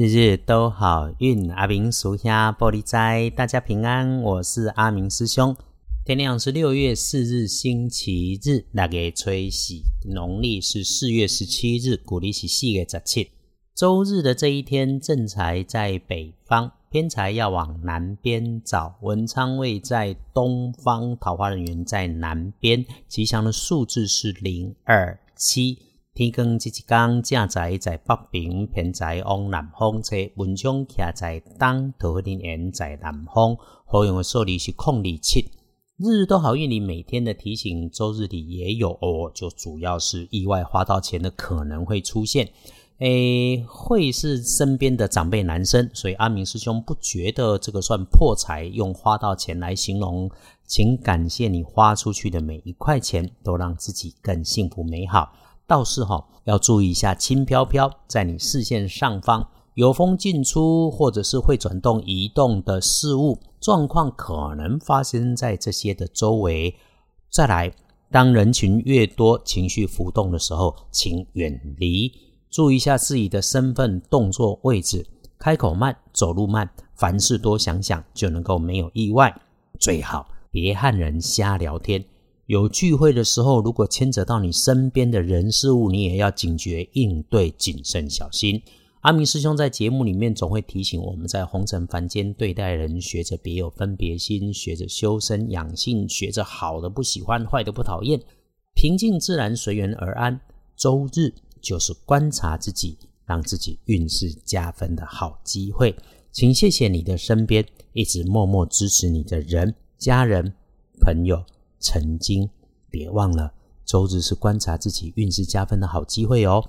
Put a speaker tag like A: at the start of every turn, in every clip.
A: 日日都好运，阿明属下玻璃斋，大家平安。我是阿明师兄。天亮是六月四日，星期日，那个吹喜，农历是四月十七日，古历是四月十七。周日的这一天，正财在北方，偏财要往南边找。文昌位在东方，桃花人员在南边。吉祥的数字是零二七。天光即一天，正在在北平，偏在往南方吹，文昌徛在东，桃花人在南方。好用的数字是空二七。日日都好运你每天的提醒，周日里也有哦，就主要是意外花到钱的可能会出现。诶，会是身边的长辈男生，所以阿明师兄不觉得这个算破财，用花到钱来形容，请感谢你花出去的每一块钱，都让自己更幸福美好。倒是哈，要注意一下轻飘飘在你视线上方有风进出，或者是会转动移动的事物状况，可能发生在这些的周围。再来，当人群越多、情绪浮动的时候，请远离，注意一下自己的身份、动作、位置，开口慢，走路慢，凡事多想想，就能够没有意外。最好别和人瞎聊天。有聚会的时候，如果牵扯到你身边的人事物，你也要警觉应对，谨慎小心。阿明师兄在节目里面总会提醒我们，在红尘凡间对待人，学着别有分别心，学着修身养性，学着好的不喜欢，坏的不讨厌，平静自然，随缘而安。周日就是观察自己，让自己运势加分的好机会。请谢谢你的身边一直默默支持你的人、家人、朋友。曾经，别忘了，周日是观察自己运势加分的好机会哦。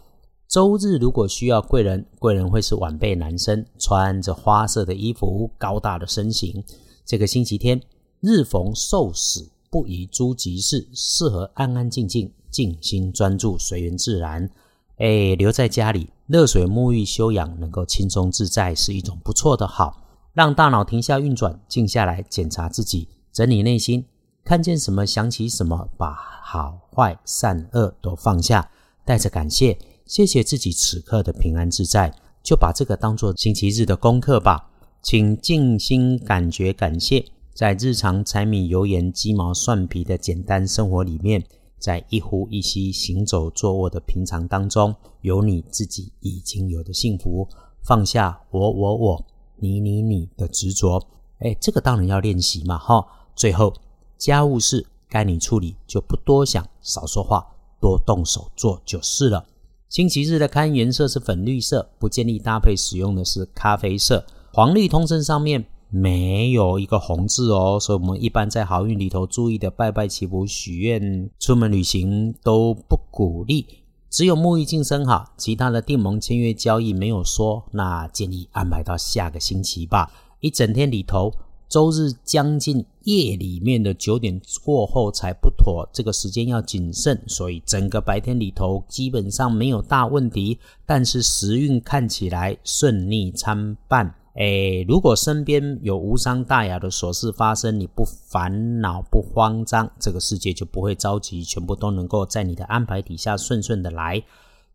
A: 周日如果需要贵人，贵人会是晚辈男生，穿着花色的衣服，高大的身形。这个星期天，日逢受死，不宜诸吉事，适合安安静静、静心专注、随缘自然。哎，留在家里热水沐浴休养，能够轻松自在，是一种不错的好。让大脑停下运转，静下来检查自己，整理内心。看见什么想起什么，把好坏善恶都放下，带着感谢，谢谢自己此刻的平安自在，就把这个当做星期日的功课吧。请静心感觉感谢，在日常柴米油盐鸡毛蒜皮的简单生活里面，在一呼一吸、行走坐卧的平常当中，有你自己已经有的幸福，放下我我我、你你你的执着。哎，这个当然要练习嘛，哈。最后。家务事该你处理，就不多想，少说话，多动手做就是了。星期日的刊颜色是粉绿色，不建议搭配使用的是咖啡色。黄绿通胜上面没有一个红字哦，所以我们一般在好运里头注意的拜拜祈福许愿、出门旅行都不鼓励。只有沐浴净身好，其他的订盟签约交易没有说，那建议安排到下个星期吧。一整天里头。周日将近夜里面的九点过后才不妥，这个时间要谨慎，所以整个白天里头基本上没有大问题。但是时运看起来顺利参半，哎，如果身边有无伤大雅的琐事发生，你不烦恼不慌张，这个世界就不会着急，全部都能够在你的安排底下顺顺的来。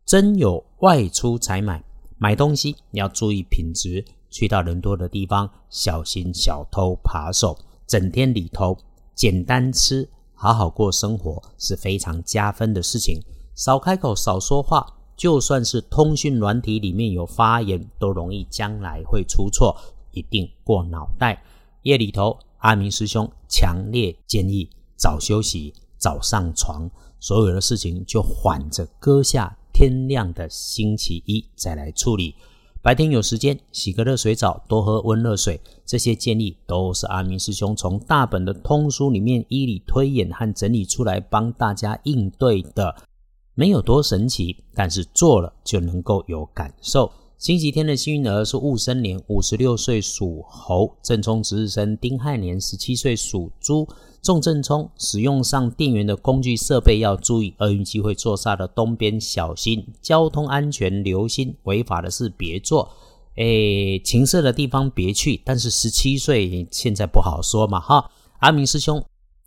A: 真有外出采买买东西，你要注意品质。去到人多的地方，小心小偷扒手。整天里头简单吃，好好过生活是非常加分的事情。少开口，少说话，就算是通讯软体里面有发言，都容易将来会出错，一定过脑袋。夜里头，阿明师兄强烈建议早休息，早上床，所有的事情就缓着搁下，天亮的星期一再来处理。白天有时间洗个热水澡，多喝温热水，这些建议都是阿明师兄从大本的通书里面依理推演和整理出来帮大家应对的，没有多神奇，但是做了就能够有感受。星期天的幸运儿是戊申年五十六岁属猴，正冲值日生丁亥年十七岁属猪。重正冲，使用上电源的工具设备要注意，厄运机会坐煞的东边小心，交通安全留心，违法的事别做，诶，情色的地方别去。但是十七岁现在不好说嘛，哈。阿明师兄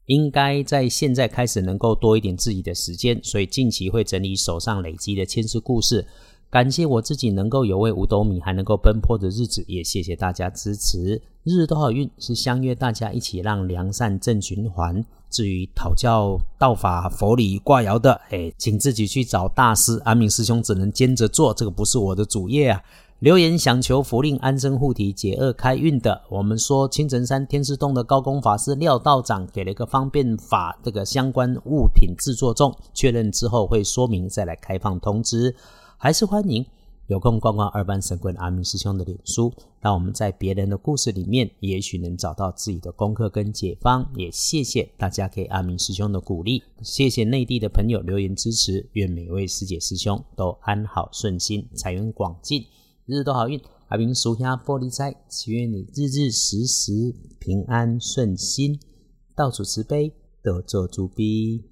A: 应该在现在开始能够多一点自己的时间，所以近期会整理手上累积的千丝故事。感谢我自己能够有位五斗米还能够奔波的日子，也谢谢大家支持。日日都好运是相约大家一起让良善正循环。至于讨教道法、佛理、卦爻的，哎，请自己去找大师。阿明师兄只能兼着做，这个不是我的主业啊。留言想求福令安身护体、解厄开运的，我们说青城山天师洞的高功法师廖道长给了一个方便法，这个相关物品制作中，确认之后会说明再来开放通知。还是欢迎有空逛逛二班神棍阿明师兄的脸书，让我们在别人的故事里面，也许能找到自己的功课跟解方。也谢谢大家给阿明师兄的鼓励，谢谢内地的朋友留言支持。愿每位师姐师兄都安好顺心，财源广进，日日都好运。阿明属下玻璃斋，祈愿你日日时时平安顺心，到处慈悲，得做主逼。